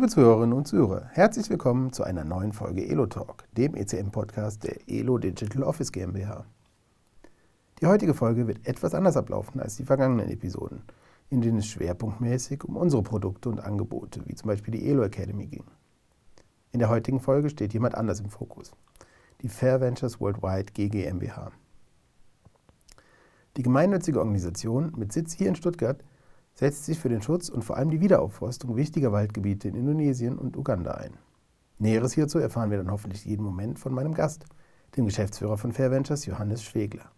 Liebe Zuhörerinnen und Zuhörer, herzlich willkommen zu einer neuen Folge Elo Talk, dem ECM-Podcast der Elo Digital Office GmbH. Die heutige Folge wird etwas anders ablaufen als die vergangenen Episoden, in denen es schwerpunktmäßig um unsere Produkte und Angebote, wie zum Beispiel die Elo Academy, ging. In der heutigen Folge steht jemand anders im Fokus, die Fair Ventures Worldwide GmbH. Die gemeinnützige Organisation mit Sitz hier in Stuttgart setzt sich für den Schutz und vor allem die Wiederaufforstung wichtiger Waldgebiete in Indonesien und Uganda ein. Näheres hierzu erfahren wir dann hoffentlich jeden Moment von meinem Gast, dem Geschäftsführer von Fair Ventures, Johannes Schwegler.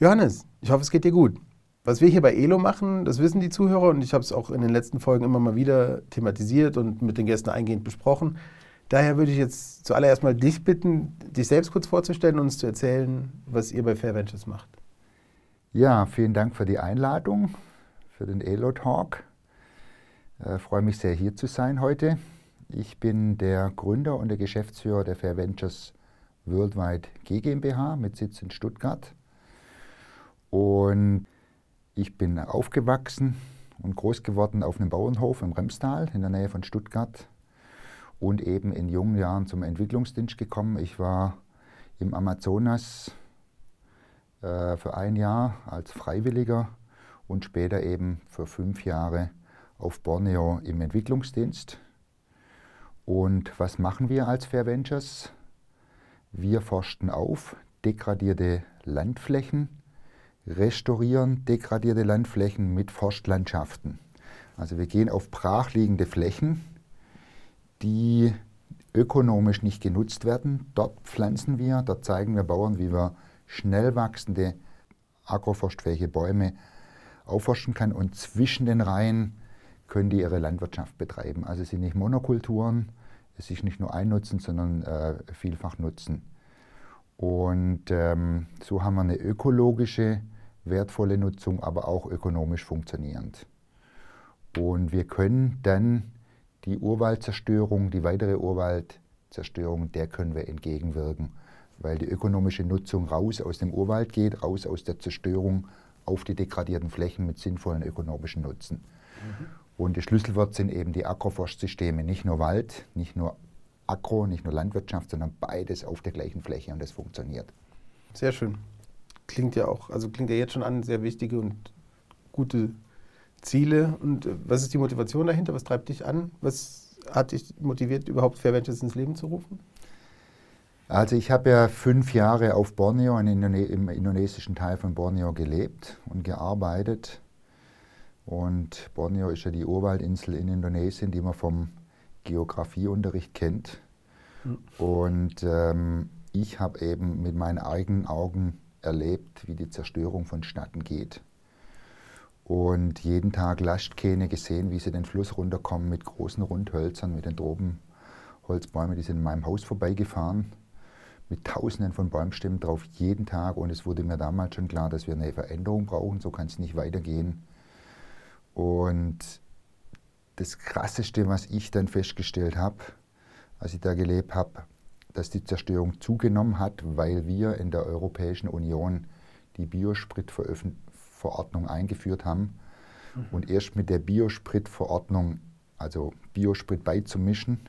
Johannes, ich hoffe, es geht dir gut. Was wir hier bei ELO machen, das wissen die Zuhörer und ich habe es auch in den letzten Folgen immer mal wieder thematisiert und mit den Gästen eingehend besprochen. Daher würde ich jetzt zuallererst mal dich bitten, dich selbst kurz vorzustellen und uns zu erzählen, was ihr bei Fair Ventures macht. Ja, vielen Dank für die Einladung für den Elo Talk. Ich äh, freue mich sehr, hier zu sein heute. Ich bin der Gründer und der Geschäftsführer der Fair Ventures Worldwide GmbH mit Sitz in Stuttgart. Und ich bin aufgewachsen und groß geworden auf einem Bauernhof im Remstal in der Nähe von Stuttgart und eben in jungen Jahren zum Entwicklungsdienst gekommen. Ich war im Amazonas äh, für ein Jahr als Freiwilliger und später eben für fünf Jahre auf Borneo im Entwicklungsdienst. Und was machen wir als Fair Ventures? Wir forsten auf degradierte Landflächen, restaurieren degradierte Landflächen mit Forstlandschaften. Also wir gehen auf brachliegende Flächen, die ökonomisch nicht genutzt werden. Dort pflanzen wir, dort zeigen wir Bauern, wie wir schnell wachsende agroforstfähige Bäume aufforschen kann. Und zwischen den Reihen können die ihre Landwirtschaft betreiben. Also es sind nicht Monokulturen, es ist nicht nur ein Nutzen, sondern äh, vielfach Nutzen. Und ähm, so haben wir eine ökologische, wertvolle Nutzung, aber auch ökonomisch funktionierend. Und wir können dann die Urwaldzerstörung, die weitere Urwaldzerstörung, der können wir entgegenwirken, weil die ökonomische Nutzung raus aus dem Urwald geht, raus aus der Zerstörung auf die degradierten Flächen mit sinnvollen ökonomischen Nutzen. Mhm. Und die Schlüsselwort sind eben die Agroforstsysteme, nicht nur Wald, nicht nur Agro, nicht nur Landwirtschaft, sondern beides auf der gleichen Fläche und das funktioniert. Sehr schön. Klingt ja auch, also klingt ja jetzt schon an sehr wichtige und gute Ziele. Und äh, was ist die Motivation dahinter? Was treibt dich an? Was hat dich motiviert, überhaupt Fair Ventures ins Leben zu rufen? Also ich habe ja fünf Jahre auf Borneo, im indonesischen Teil von Borneo gelebt und gearbeitet. Und Borneo ist ja die Urwaldinsel in Indonesien, die man vom Geografieunterricht kennt. Mhm. Und ähm, ich habe eben mit meinen eigenen Augen erlebt, wie die Zerstörung vonstatten geht. Und jeden Tag Lastkähne gesehen, wie sie den Fluss runterkommen mit großen Rundhölzern, mit den Tropenholzbäumen, die sind in meinem Haus vorbeigefahren mit Tausenden von Baumstämmen drauf, jeden Tag. Und es wurde mir damals schon klar, dass wir eine Veränderung brauchen. So kann es nicht weitergehen. Und das Krasseste, was ich dann festgestellt habe, als ich da gelebt habe, dass die Zerstörung zugenommen hat, weil wir in der Europäischen Union die Biospritverordnung eingeführt haben. Mhm. Und erst mit der Biospritverordnung, also Biosprit beizumischen,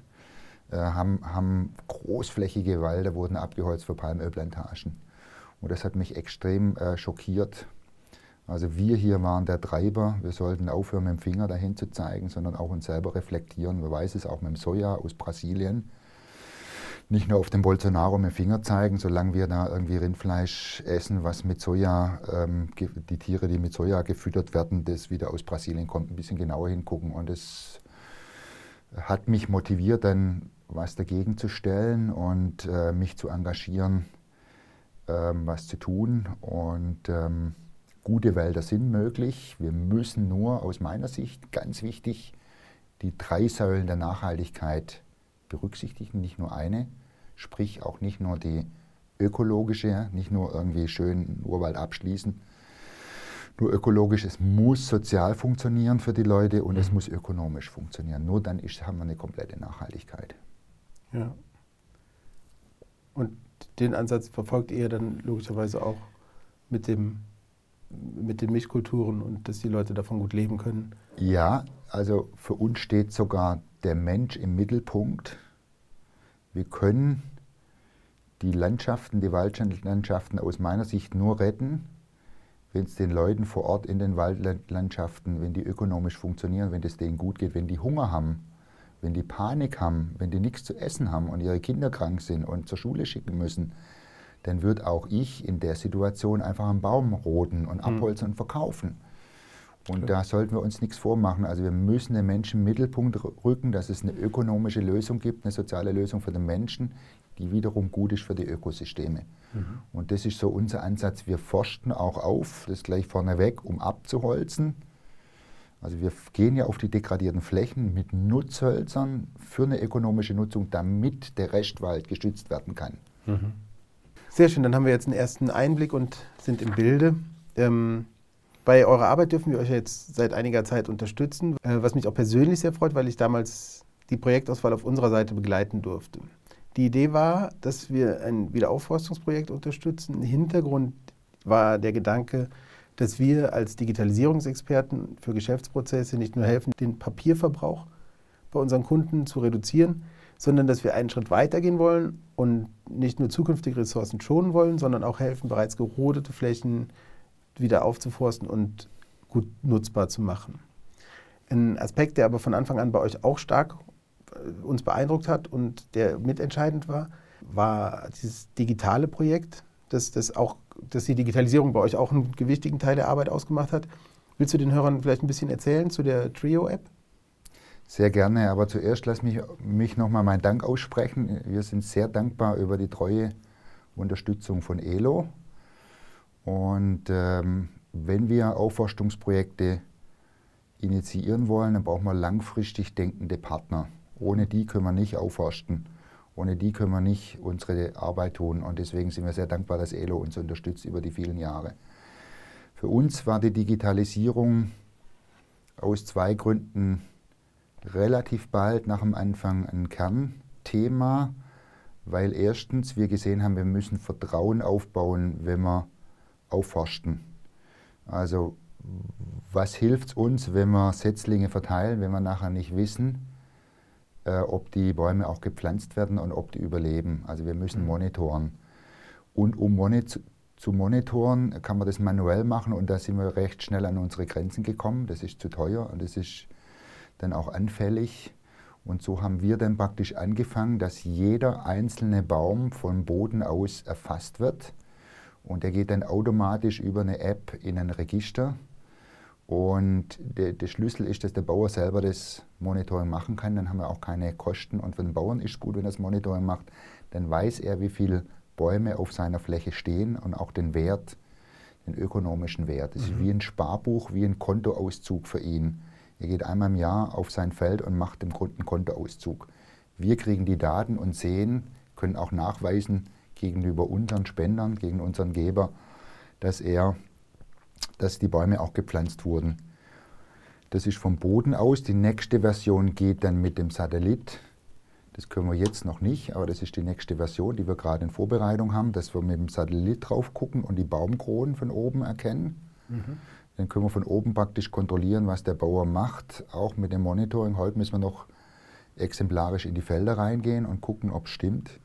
haben, haben großflächige Wälder wurden abgeholzt für Palmölplantagen. Und das hat mich extrem äh, schockiert. Also wir hier waren der Treiber. Wir sollten aufhören, mit dem Finger dahin zu zeigen, sondern auch uns selber reflektieren. Man weiß es auch mit dem Soja aus Brasilien. Nicht nur auf den Bolsonaro mit dem Finger zeigen, solange wir da irgendwie Rindfleisch essen, was mit Soja, ähm, die Tiere, die mit Soja gefüttert werden, das wieder aus Brasilien kommt, ein bisschen genauer hingucken. Und das hat mich motiviert, dann was dagegen zu stellen und äh, mich zu engagieren, ähm, was zu tun. Und ähm, gute Wälder sind möglich. Wir müssen nur aus meiner Sicht, ganz wichtig, die drei Säulen der Nachhaltigkeit berücksichtigen, nicht nur eine, sprich auch nicht nur die ökologische, nicht nur irgendwie schön Urwald abschließen, nur ökologisch, es muss sozial funktionieren für die Leute und mhm. es muss ökonomisch funktionieren. Nur dann ist, haben wir eine komplette Nachhaltigkeit. Ja. Und den Ansatz verfolgt ihr dann logischerweise auch mit, dem, mit den Milchkulturen und dass die Leute davon gut leben können? Ja, also für uns steht sogar der Mensch im Mittelpunkt. Wir können die Landschaften, die Waldlandschaften aus meiner Sicht nur retten, wenn es den Leuten vor Ort in den Waldlandschaften, wenn die ökonomisch funktionieren, wenn es denen gut geht, wenn die Hunger haben, wenn die Panik haben, wenn die nichts zu essen haben und ihre Kinder krank sind und zur Schule schicken müssen, dann wird auch ich in der Situation einfach einen Baum roden und mhm. abholzen mhm. und verkaufen. Und okay. da sollten wir uns nichts vormachen. Also wir müssen den Menschen im Mittelpunkt rücken, dass es eine ökonomische Lösung gibt, eine soziale Lösung für den Menschen, die wiederum gut ist für die Ökosysteme. Mhm. Und das ist so unser Ansatz. Wir forsten auch auf, das gleich vorneweg, um abzuholzen. Also wir gehen ja auf die degradierten Flächen mit Nutzhölzern für eine ökonomische Nutzung, damit der Restwald geschützt werden kann. Mhm. Sehr schön, dann haben wir jetzt einen ersten Einblick und sind im Bilde. Ähm, bei eurer Arbeit dürfen wir euch jetzt seit einiger Zeit unterstützen, äh, was mich auch persönlich sehr freut, weil ich damals die Projektauswahl auf unserer Seite begleiten durfte. Die Idee war, dass wir ein Wiederaufforstungsprojekt unterstützen. Hintergrund war der Gedanke, dass wir als Digitalisierungsexperten für Geschäftsprozesse nicht nur helfen, den Papierverbrauch bei unseren Kunden zu reduzieren, sondern dass wir einen Schritt weiter gehen wollen und nicht nur zukünftige Ressourcen schonen wollen, sondern auch helfen, bereits gerodete Flächen wieder aufzuforsten und gut nutzbar zu machen. Ein Aspekt, der aber von Anfang an bei euch auch stark äh, uns beeindruckt hat und der mitentscheidend war, war dieses digitale Projekt, dass, das auch, dass die Digitalisierung bei euch auch einen gewichtigen Teil der Arbeit ausgemacht hat. Willst du den Hörern vielleicht ein bisschen erzählen zu der Trio-App? Sehr gerne, aber zuerst lass mich, mich nochmal meinen Dank aussprechen. Wir sind sehr dankbar über die treue Unterstützung von ELO. Und ähm, wenn wir Aufforstungsprojekte initiieren wollen, dann brauchen wir langfristig denkende Partner. Ohne die können wir nicht aufforsten. Ohne die können wir nicht unsere Arbeit tun. Und deswegen sind wir sehr dankbar, dass ELO uns unterstützt über die vielen Jahre. Für uns war die Digitalisierung aus zwei Gründen relativ bald nach dem Anfang ein Kernthema, weil erstens wir gesehen haben, wir müssen Vertrauen aufbauen, wenn wir aufforsten. Also was hilft es uns, wenn wir Setzlinge verteilen, wenn wir nachher nicht wissen, äh, ob die Bäume auch gepflanzt werden und ob die überleben. Also wir müssen mhm. monitoren. Und um moni zu monitoren, kann man das manuell machen und da sind wir recht schnell an unsere Grenzen gekommen. Das ist zu teuer und das ist dann auch anfällig. Und so haben wir dann praktisch angefangen, dass jeder einzelne Baum vom Boden aus erfasst wird. Und der geht dann automatisch über eine App in ein Register. Und der, der, Schlüssel ist, dass der Bauer selber das Monitoring machen kann. Dann haben wir auch keine Kosten. Und für den Bauern ist es gut, wenn er das Monitoring macht. Dann weiß er, wie viele Bäume auf seiner Fläche stehen und auch den Wert, den ökonomischen Wert. Das mhm. ist wie ein Sparbuch, wie ein Kontoauszug für ihn. Er geht einmal im Jahr auf sein Feld und macht dem Kunden Kontoauszug. Wir kriegen die Daten und sehen, können auch nachweisen gegenüber unseren Spendern, gegen unseren Geber, dass er dass die Bäume auch gepflanzt wurden. Das ist vom Boden aus. Die nächste Version geht dann mit dem Satellit. Das können wir jetzt noch nicht, aber das ist die nächste Version, die wir gerade in Vorbereitung haben, dass wir mit dem Satellit drauf gucken und die Baumkronen von oben erkennen. Mhm. Dann können wir von oben praktisch kontrollieren, was der Bauer macht. Auch mit dem Monitoring. Heute müssen wir noch exemplarisch in die Felder reingehen und gucken, ob es stimmt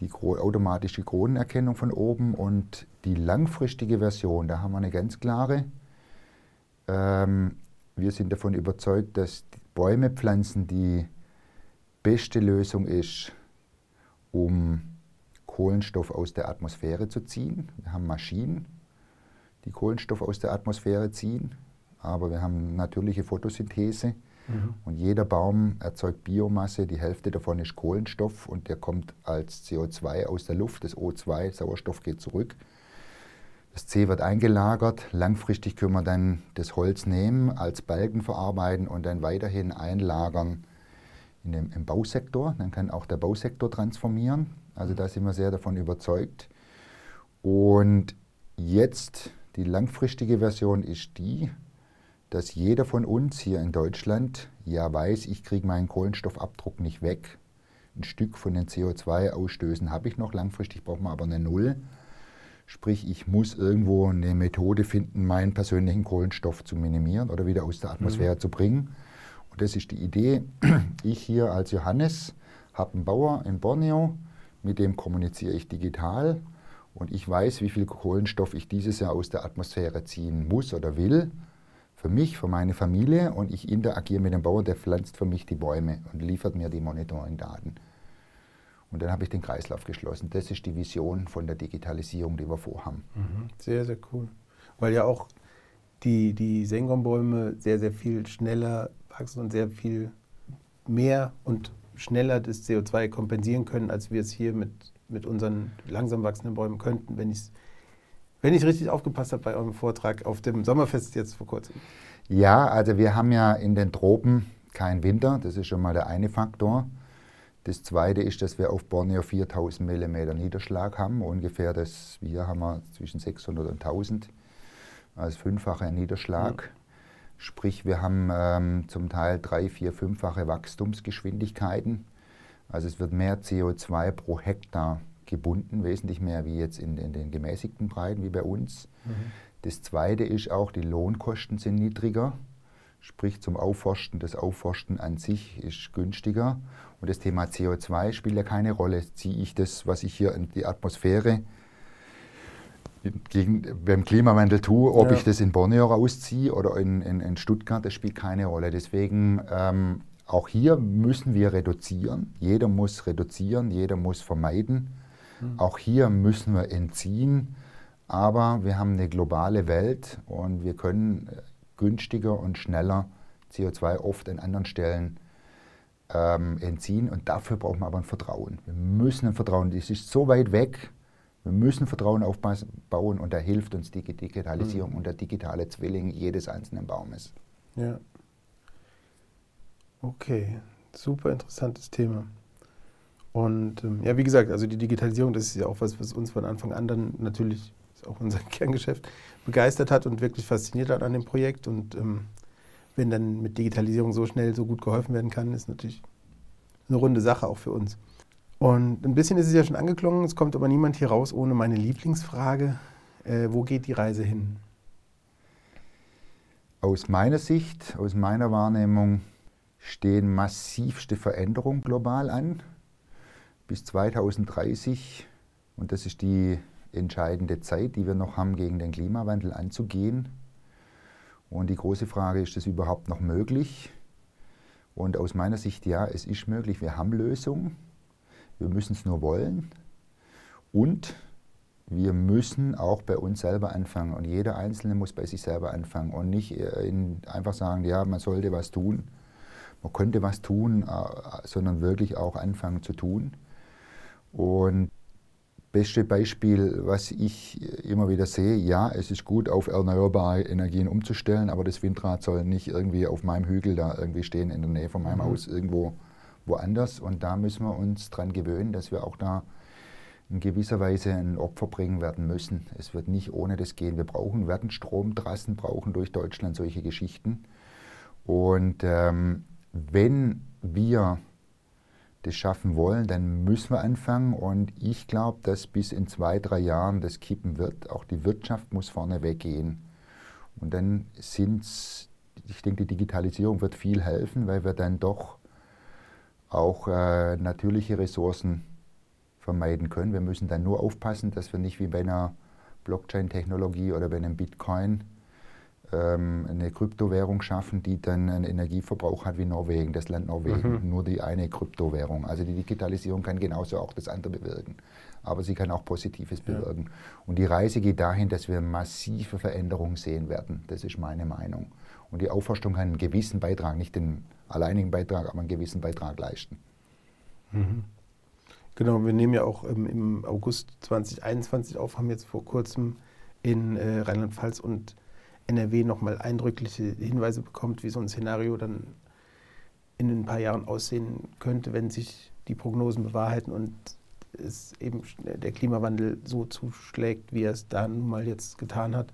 die automatische Kronenerkennung von oben und die langfristige Version, da haben wir eine ganz klare. Ähm, wir sind davon überzeugt, dass Bäume pflanzen die beste Lösung ist, um Kohlenstoff aus der Atmosphäre zu ziehen. Wir haben Maschinen, die Kohlenstoff aus der Atmosphäre ziehen, aber wir haben natürliche Photosynthese Mhm. Und jeder Baum erzeugt Biomasse, die Hälfte davon ist Kohlenstoff und der kommt als CO2 aus der Luft. Das O2, Sauerstoff geht zurück. Das C wird eingelagert. Langfristig können wir dann das Holz nehmen, als Balken verarbeiten und dann weiterhin einlagern in dem, im Bausektor. Dann kann auch der Bausektor transformieren. Also da sind wir sehr davon überzeugt. Und jetzt die langfristige Version ist die, dass jeder von uns hier in Deutschland ja weiß, ich kriege meinen Kohlenstoffabdruck nicht weg. Ein Stück von den CO2-Ausstößen habe ich noch, langfristig braucht man aber eine Null. Sprich, ich muss irgendwo eine Methode finden, meinen persönlichen Kohlenstoff zu minimieren oder wieder aus der Atmosphäre mhm. zu bringen. Und das ist die Idee. Ich hier als Johannes habe einen Bauer in Borneo, mit dem kommuniziere ich digital und ich weiß, wie viel Kohlenstoff ich dieses Jahr aus der Atmosphäre ziehen muss oder will. Für mich, für meine Familie und ich interagiere mit dem Bauern, der pflanzt für mich die Bäume und liefert mir die Monitoring-Daten. Und dann habe ich den Kreislauf geschlossen. Das ist die Vision von der Digitalisierung, die wir vorhaben. Mhm. Sehr, sehr cool. Weil ja auch die, die Sengombäume sehr, sehr viel schneller wachsen und sehr viel mehr und schneller das CO2 kompensieren können, als wir es hier mit, mit unseren langsam wachsenden Bäumen könnten, wenn ich es wenn ich richtig aufgepasst habe bei eurem Vortrag auf dem Sommerfest jetzt vor kurzem. Ja, also wir haben ja in den Tropen keinen Winter, das ist schon mal der eine Faktor. Das zweite ist, dass wir auf Borneo 4000 mm Niederschlag haben, ungefähr das, hier haben wir zwischen 600 und 1000, also fünffacher Niederschlag. Ja. Sprich, wir haben ähm, zum Teil drei, vier, fünffache Wachstumsgeschwindigkeiten. Also es wird mehr CO2 pro Hektar gebunden, wesentlich mehr wie jetzt in, in den gemäßigten Breiten wie bei uns. Mhm. Das Zweite ist auch, die Lohnkosten sind niedriger. Sprich, zum Aufforsten, das Aufforsten an sich ist günstiger. Und das Thema CO2 spielt ja keine Rolle. Ziehe ich das, was ich hier in die Atmosphäre gegen, beim Klimawandel tue, ob ja. ich das in Borneo rausziehe oder in, in, in, Stuttgart, das spielt keine Rolle. Deswegen ähm, auch hier müssen wir reduzieren. Jeder muss reduzieren, jeder muss vermeiden. Mhm. Auch hier müssen wir entziehen. Aber wir haben eine globale Welt und wir können äh, günstiger und schneller CO2 oft an anderen Stellen ähm, entziehen. Und dafür brauchen wir aber ein Vertrauen. Wir müssen ein Vertrauen. Das ist so weit weg wir müssen Vertrauen aufbauen und da hilft uns die Digitalisierung mhm. und der digitale Zwilling jedes einzelnen Baumes. Ja. Okay, super interessantes Thema. Und ähm, ja, wie gesagt, also die Digitalisierung, das ist ja auch was, was uns von Anfang an dann natürlich, ist auch unser Kerngeschäft, begeistert hat und wirklich fasziniert hat an dem Projekt. Und ähm, wenn dann mit Digitalisierung so schnell, so gut geholfen werden kann, ist natürlich eine runde Sache auch für uns. Und ein bisschen ist es ja schon angeklungen, es kommt aber niemand hier raus ohne meine Lieblingsfrage. Äh, wo geht die Reise hin? Aus meiner Sicht, aus meiner Wahrnehmung stehen massivste Veränderungen global an. Bis 2030, und das ist die entscheidende Zeit, die wir noch haben, gegen den Klimawandel anzugehen. Und die große Frage, ist das überhaupt noch möglich? Und aus meiner Sicht, ja, es ist möglich. Wir haben Lösungen. Wir müssen es nur wollen und wir müssen auch bei uns selber anfangen und jeder Einzelne muss bei sich selber anfangen und nicht einfach sagen, ja, man sollte was tun, man könnte was tun, äh, sondern wirklich auch anfangen zu tun. Und beste Beispiel, was ich immer wieder sehe, ja, es ist gut, auf erneuerbare Energien umzustellen, aber das Windrad soll nicht irgendwie auf meinem Hügel da irgendwie stehen, in der Nähe von meinem mhm. Haus irgendwo woanders. Und da müssen wir uns daran gewöhnen, dass wir auch da in gewisser Weise ein Opfer bringen werden müssen. Es wird nicht ohne das gehen. Wir brauchen, werden Stromtrassen brauchen durch Deutschland, solche Geschichten. Und ähm, wenn wir das schaffen wollen, dann müssen wir anfangen. Und ich glaube, dass bis in zwei, drei Jahren das kippen wird. Auch die Wirtschaft muss vorne weggehen. Und dann sind es, ich denke, die Digitalisierung wird viel helfen, weil wir dann doch auch äh, natürliche Ressourcen vermeiden können. Wir müssen dann nur aufpassen, dass wir nicht wie bei einer Blockchain-Technologie oder bei einem Bitcoin eine Kryptowährung schaffen, die dann einen Energieverbrauch hat wie Norwegen, das Land Norwegen, mhm. nur die eine Kryptowährung. Also die Digitalisierung kann genauso auch das andere bewirken, aber sie kann auch Positives ja. bewirken. Und die Reise geht dahin, dass wir massive Veränderungen sehen werden. Das ist meine Meinung. Und die Aufforstung kann einen gewissen Beitrag, nicht den alleinigen Beitrag, aber einen gewissen Beitrag leisten. Mhm. Genau, wir nehmen ja auch ähm, im August 2021 auf, haben jetzt vor kurzem in äh, Rheinland-Pfalz und NRW nochmal eindrückliche Hinweise bekommen, wie so ein Szenario dann in ein paar Jahren aussehen könnte, wenn sich die Prognosen bewahrheiten und es eben der Klimawandel so zuschlägt, wie er es da nun mal jetzt getan hat.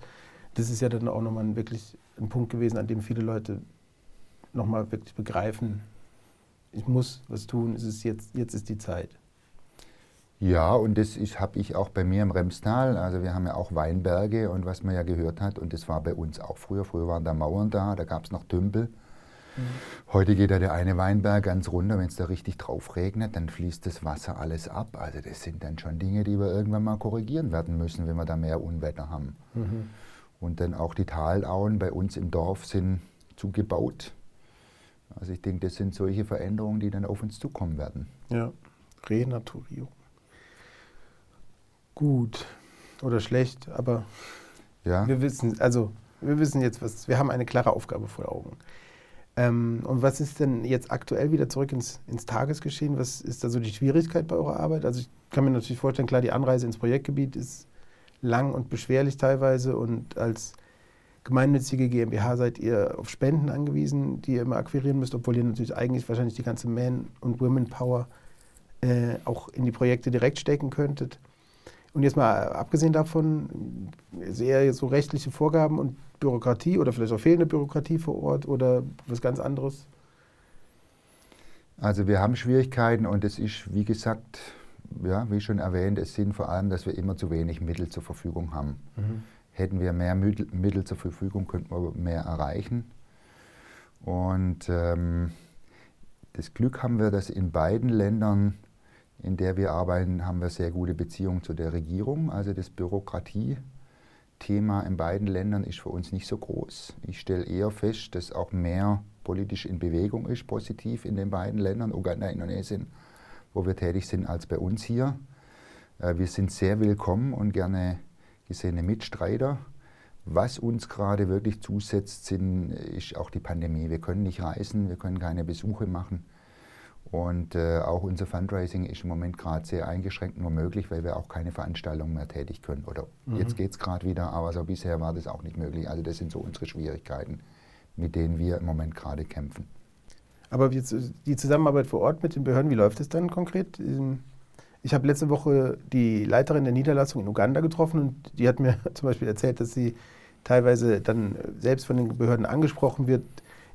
Das ist ja dann auch nochmal wirklich ein Punkt gewesen, an dem viele Leute nochmal wirklich begreifen, ich muss was tun, es ist jetzt, jetzt ist die Zeit. Ja, und das habe ich auch bei mir im Remstal. Also wir haben ja auch Weinberge und was man ja gehört hat, und das war bei uns auch früher. Früher waren da Mauern da, da gab es noch Tümpel. Mhm. Heute geht ja der eine Weinberg ganz runter, wenn es da richtig drauf regnet, dann fließt das Wasser alles ab. Also das sind dann schon Dinge, die wir irgendwann mal korrigieren werden müssen, wenn wir da mehr Unwetter haben. Mhm. Und dann auch die Talauen bei uns im Dorf sind zugebaut. Also ich denke, das sind solche Veränderungen, die dann auf uns zukommen werden. Ja, Renaturierung. Gut oder schlecht, aber ja. wir wissen, also wir wissen jetzt, was, wir haben eine klare Aufgabe vor Augen. Ähm, und was ist denn jetzt aktuell wieder zurück ins, ins Tagesgeschehen? Was ist da so die Schwierigkeit bei eurer Arbeit? Also ich kann mir natürlich vorstellen, klar, die Anreise ins Projektgebiet ist lang und beschwerlich teilweise und als gemeinnützige GmbH seid ihr auf Spenden angewiesen, die ihr immer akquirieren müsst, obwohl ihr natürlich eigentlich wahrscheinlich die ganze Man- und Women-Power äh, auch in die Projekte direkt stecken könntet. Und jetzt mal abgesehen davon, sehr so rechtliche Vorgaben und Bürokratie oder vielleicht auch fehlende Bürokratie vor Ort oder was ganz anderes? Also wir haben Schwierigkeiten und es ist, wie gesagt, ja, wie schon erwähnt, es sind vor allem, dass wir immer zu wenig Mittel zur Verfügung haben. Mhm. Hätten wir mehr Mittel, zur Verfügung, könnten wir mehr erreichen. Und ähm, das Glück haben wir, dass in beiden Ländern in der wir arbeiten, haben wir sehr gute Beziehungen zu der Regierung. Also das Bürokratie-Thema in beiden Ländern ist für uns nicht so groß. Ich stelle eher fest, dass auch mehr politisch in Bewegung ist, positiv in den beiden Ländern, Uganda, Indonesien, wo wir tätig sind, als bei uns hier. Äh, wir sind sehr willkommen und gerne gesehene Mitstreiter. Was uns gerade wirklich zusetzt, sind, ist auch die Pandemie. Wir können nicht reisen, wir können keine Besuche machen. Und äh, auch unser Fundraising ist im Moment gerade sehr eingeschränkt nur möglich, weil wir auch keine Veranstaltungen mehr tätig können. Oder mhm. jetzt geht es gerade wieder, aber so bisher war das auch nicht möglich. Also das sind so unsere Schwierigkeiten, mit denen wir im Moment gerade kämpfen. Aber die Zusammenarbeit vor Ort mit den Behörden, wie läuft es dann konkret? Ähm, ich habe letzte Woche die Leiterin der Niederlassung in Uganda getroffen und die hat mir zum Beispiel erzählt, dass sie teilweise dann selbst von den Behörden angesprochen wird,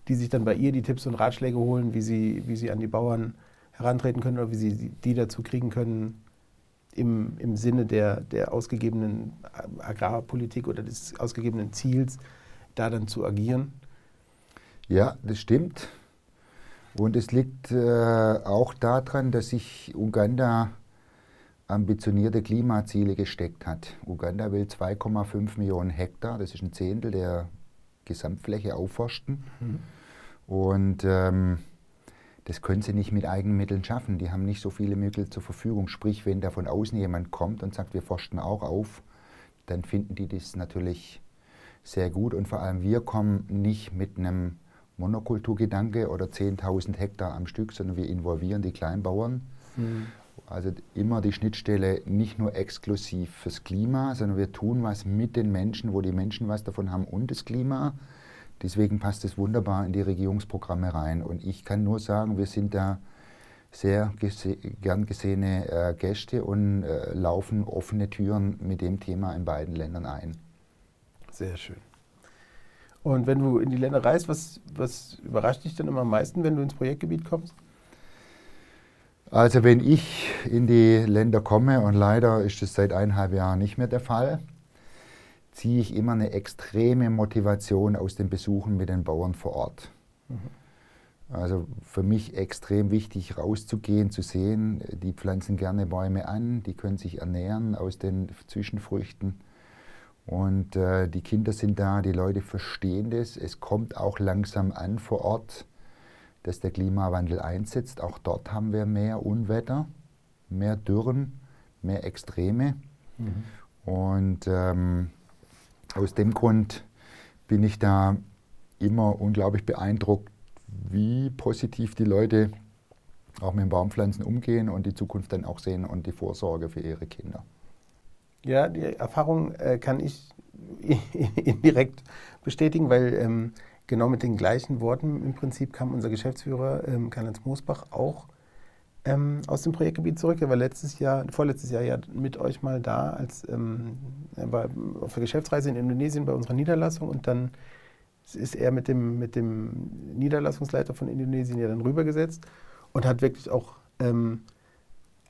die sich dann bei ihr die Tipps und Ratschläge holen, wie sie, wie sie an die Bauern herantreten können oder wie sie die dazu kriegen können, im, im Sinne der, der ausgegebenen Agrarpolitik oder des ausgegebenen Ziels da dann zu agieren? Ja, das stimmt. Und es liegt äh, auch daran, dass sich Uganda ambitionierte Klimaziele gesteckt hat. Uganda will 2,5 Millionen Hektar, das ist ein Zehntel der Gesamtfläche aufforsten. Mhm. Und ähm, das können sie nicht mit eigenen Mitteln schaffen. Die haben nicht so viele Mittel zur Verfügung. Sprich, wenn da von außen jemand kommt und sagt, wir forschen auch auf, dann finden die das natürlich sehr gut. Und vor allem wir kommen nicht mit einem Monokulturgedanke oder 10.000 Hektar am Stück, sondern wir involvieren die Kleinbauern. Mhm. Also immer die Schnittstelle nicht nur exklusiv fürs Klima, sondern wir tun was mit den Menschen, wo die Menschen was davon haben und das Klima. Deswegen passt es wunderbar in die Regierungsprogramme rein. Und ich kann nur sagen, wir sind da sehr gese gern gesehene äh, Gäste und äh, laufen offene Türen mit dem Thema in beiden Ländern ein. Sehr schön. Und wenn du in die Länder reist, was, was überrascht dich denn immer am meisten, wenn du ins Projektgebiet kommst? Also wenn ich in die Länder komme, und leider ist das seit eineinhalb Jahren nicht mehr der Fall, ziehe ich immer eine extreme Motivation aus den Besuchen mit den Bauern vor Ort. Mhm. Also für mich extrem wichtig, rauszugehen, zu sehen, die pflanzen gerne Bäume an, die können sich ernähren aus den Zwischenfrüchten. Und äh, die Kinder sind da, die Leute verstehen das. Es kommt auch langsam an vor Ort, dass der Klimawandel einsetzt. Auch dort haben wir mehr Unwetter, mehr Dürren, mehr Extreme. Mhm. Und ähm, aus dem Grund bin ich da immer unglaublich beeindruckt, wie positiv die Leute auch mit den Baumpflanzen umgehen und die Zukunft dann auch sehen und die Vorsorge für ihre Kinder. Ja, die Erfahrung äh, kann ich indirekt bestätigen, weil ähm, genau mit den gleichen Worten im Prinzip kam unser Geschäftsführer ähm, Karl-Heinz Moosbach auch ähm, aus dem Projektgebiet zurück. Er war letztes Jahr, vorletztes Jahr ja mit euch mal da, als ähm, er war auf der Geschäftsreise in Indonesien bei unserer Niederlassung und dann ist er mit dem, mit dem Niederlassungsleiter von Indonesien ja dann rübergesetzt und hat wirklich auch, ähm,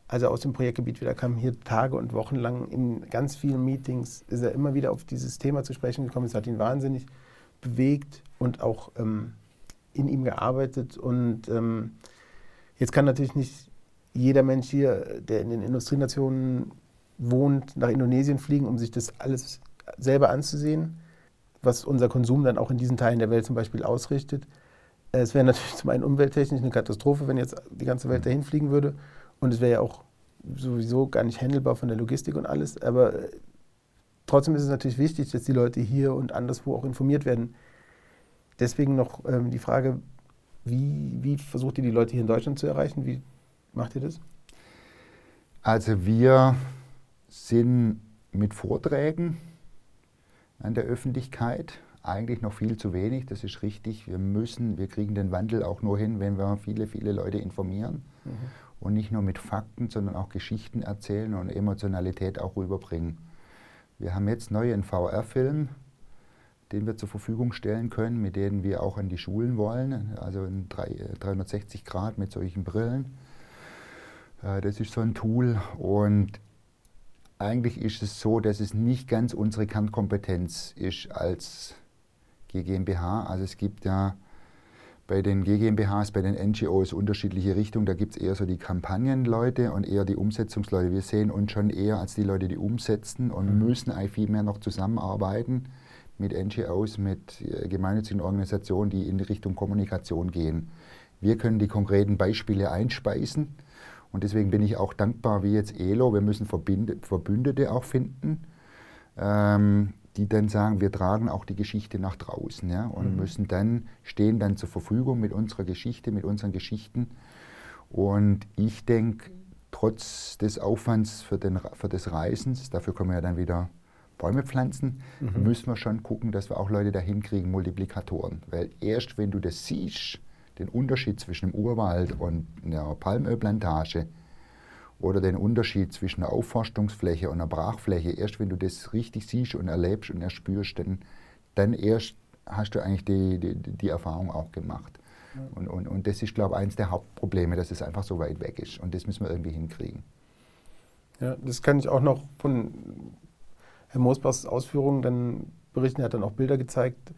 als er aus dem Projektgebiet wieder kam, hier Tage und Wochen lang in ganz vielen Meetings ist er immer wieder auf dieses Thema zu sprechen gekommen. Es hat ihn wahnsinnig bewegt und auch ähm, in ihm gearbeitet. Und ähm, jetzt kann natürlich nicht jeder Mensch hier, der in den Industrienationen wohnt, nach Indonesien fliegen, um sich das alles selber anzusehen, was unser Konsum dann auch in diesen Teilen der Welt zum Beispiel ausrichtet. Es wäre natürlich zum einen umwelttechnisch eine Katastrophe, wenn jetzt die ganze Welt dahin fliegen würde. Und es wäre ja auch sowieso gar nicht handelbar von der Logistik und alles. Aber äh, trotzdem ist es natürlich wichtig, dass die Leute hier und anderswo auch informiert werden. Deswegen noch ähm, die Frage, wie, wie versucht ihr die Leute hier in Deutschland zu erreichen? Wie macht ihr das? Also wir sind mit Vorträgen an der Öffentlichkeit eigentlich noch viel zu wenig, das ist richtig. Wir müssen, wir kriegen den Wandel auch nur hin, wenn wir viele, viele Leute informieren mhm. und nicht nur mit Fakten, sondern auch Geschichten erzählen und Emotionalität auch rüberbringen. Wir haben jetzt neu einen VR-Film, den wir zur Verfügung stellen können, mit denen wir auch an die Schulen wollen, also in 360 Grad mit solchen Brillen. Äh, das ist so ein Tool und eigentlich ist es so, dass es nicht ganz unsere Kernkompetenz ist als GmbH. Also es gibt ja bei den GmbHs, bei den NGOs unterschiedliche Richtungen. Da gibt es eher so die Kampagnenleute und eher die Umsetzungsleute. Wir sehen uns schon eher als die Leute, die umsetzen und mhm. müssen eigentlich viel mehr noch zusammenarbeiten mit NGOs, mit äh, gemeinnützigen Organisationen, die in die Richtung Kommunikation gehen. Wir können die konkreten Beispiele einspeisen und deswegen bin ich auch dankbar, wie jetzt ELO. Wir müssen Verbündete auch finden, ähm, die dann sagen, wir tragen auch die Geschichte nach draußen ja, und mhm. müssen dann, stehen dann zur Verfügung mit unserer Geschichte, mit unseren Geschichten. Und ich denke, trotz des Aufwands für, den, für das Reisens, dafür können wir ja dann wieder Bäume pflanzen, mhm. müssen wir schon gucken, dass wir auch Leute dahin kriegen, Multiplikatoren. Weil erst wenn du das siehst, den Unterschied zwischen dem Urwald und einer Palmölplantage oder den Unterschied zwischen einer Aufforstungsfläche und einer Brachfläche, erst wenn du das richtig siehst und erlebst und erspürst, dann, dann erst hast du eigentlich die, die, die Erfahrung auch gemacht. Ja. Und, und, und das ist, glaube ich, eines der Hauptprobleme, dass es einfach so weit weg ist. Und das müssen wir irgendwie hinkriegen. Ja, das kann ich auch noch von Herrn Mosbachs Ausführungen dann berichten. Er hat dann auch Bilder gezeigt,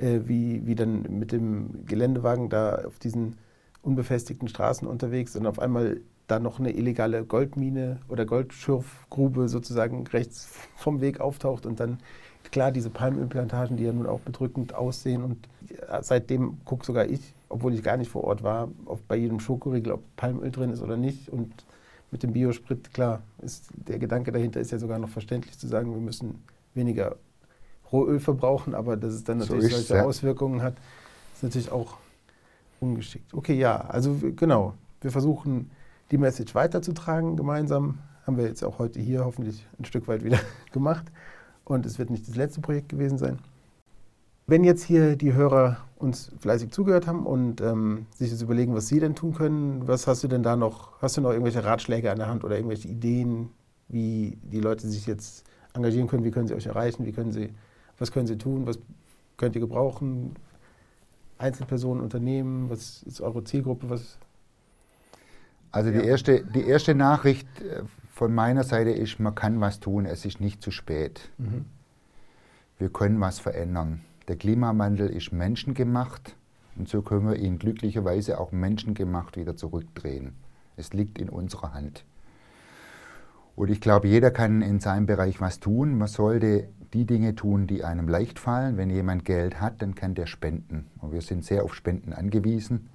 äh, wie, wie dann mit dem Geländewagen da auf diesen unbefestigten Straßen unterwegs und auf einmal da noch eine illegale Goldmine oder Goldschürfgrube sozusagen rechts vom Weg auftaucht und dann klar diese Palmölplantagen, die ja nun auch bedrückend aussehen und seitdem gucke sogar ich, obwohl ich gar nicht vor Ort war, auf, bei jedem Schokoriegel, ob Palmöl drin ist oder nicht und mit dem Biosprit, klar, ist der Gedanke dahinter ist ja sogar noch verständlich zu sagen, wir müssen weniger Rohöl verbrauchen, aber dass es dann natürlich so solche ja. Auswirkungen hat, ist natürlich auch ungeschickt. Okay, ja, also genau, wir versuchen die Message weiterzutragen gemeinsam. Haben wir jetzt auch heute hier hoffentlich ein Stück weit wieder gemacht. Und es wird nicht das letzte Projekt gewesen sein. Wenn jetzt hier die Hörer uns fleißig zugehört haben und ähm, sich jetzt überlegen, was sie denn tun können, was hast du denn da noch? Hast du noch irgendwelche Ratschläge an der Hand oder irgendwelche Ideen, wie die Leute sich jetzt engagieren können? Wie können sie euch erreichen? Wie können sie was können Sie tun? Was könnt ihr gebrauchen? Einzelpersonen, Unternehmen? Was ist eure Zielgruppe? Was also die, erste, die erste Nachricht äh, von meiner Seite ist, man kann was tun, es ist nicht zu spät. Mhm. Wir können was verändern. Der Klimawandel ist menschengemacht und so können wir ihn glücklicherweise auch menschengemacht wieder zurückdrehen. Es liegt in unserer Hand. Und ich glaube, jeder kann in seinem Bereich was tun. Man sollte die Dinge tun, die einem leicht fallen. Wenn jemand Geld hat, dann kann der spenden. Und wir sind sehr auf Spenden angewiesen.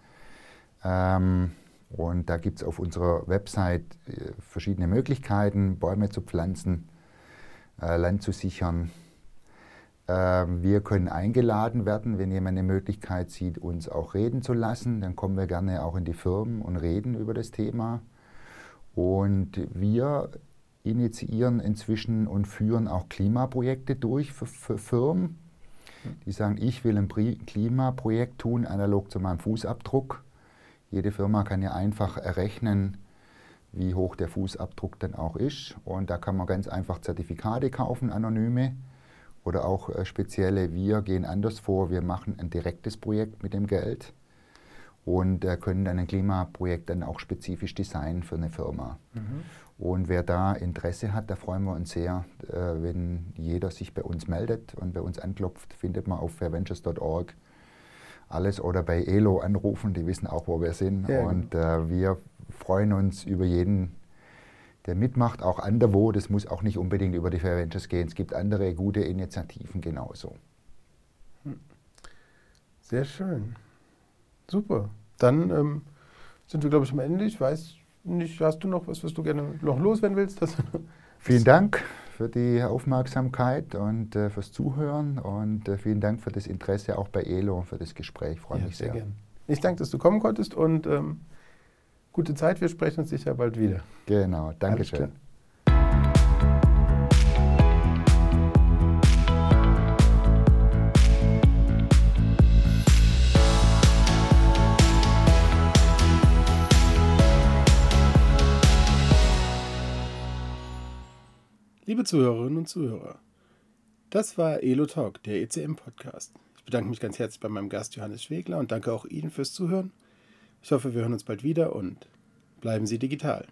Ähm, und da gibt es auf unserer Website äh, verschiedene Möglichkeiten, Bäume zu pflanzen, äh, Land zu sichern. Äh, wir können eingeladen werden, wenn jemand eine Möglichkeit sieht, uns auch reden zu lassen. Dann kommen wir gerne auch in die Firmen und reden über das Thema. Und wir initiieren inzwischen und führen auch Klimaprojekte durch für, für Firmen, die sagen, ich will ein Klimaprojekt tun, analog zu meinem Fußabdruck. Jede Firma kann ja einfach errechnen, wie hoch der Fußabdruck dann auch ist. Und da kann man ganz einfach Zertifikate kaufen, anonyme oder auch äh, spezielle. Wir gehen anders vor, wir machen ein direktes Projekt mit dem Geld und äh, können dann ein Klimaprojekt dann auch spezifisch designen für eine Firma. Mhm. Und wer da Interesse hat, da freuen wir uns sehr, äh, wenn jeder sich bei uns meldet und bei uns anklopft, findet man auf fairventures.org alles oder bei ELO anrufen, die wissen auch, wo wir sind. Ja, und äh, wir freuen uns über jeden, der mitmacht, auch anderwo. Das muss auch nicht unbedingt über die Fair Ventures gehen. Es gibt andere gute Initiativen genauso. Sehr schön. Super. Dann ähm, sind wir, glaube ich, am Ende. Ich weiß nicht, hast du noch was, was du gerne noch loswerden willst? Das vielen Dank für die Aufmerksamkeit und äh, fürs Zuhören und äh, vielen Dank für das Interesse auch bei ELO und für das Gespräch. Freue ja, mich sehr. sehr gern. Ich danke, dass du kommen konntest und ähm, gute Zeit. Wir sprechen uns sicher bald wieder. Genau, danke Liebe Zuhörerinnen und Zuhörer, das war Elo Talk, der ECM-Podcast. Ich bedanke mich ganz herzlich bei meinem Gast Johannes Schwegler und danke auch Ihnen fürs Zuhören. Ich hoffe, wir hören uns bald wieder und bleiben Sie digital.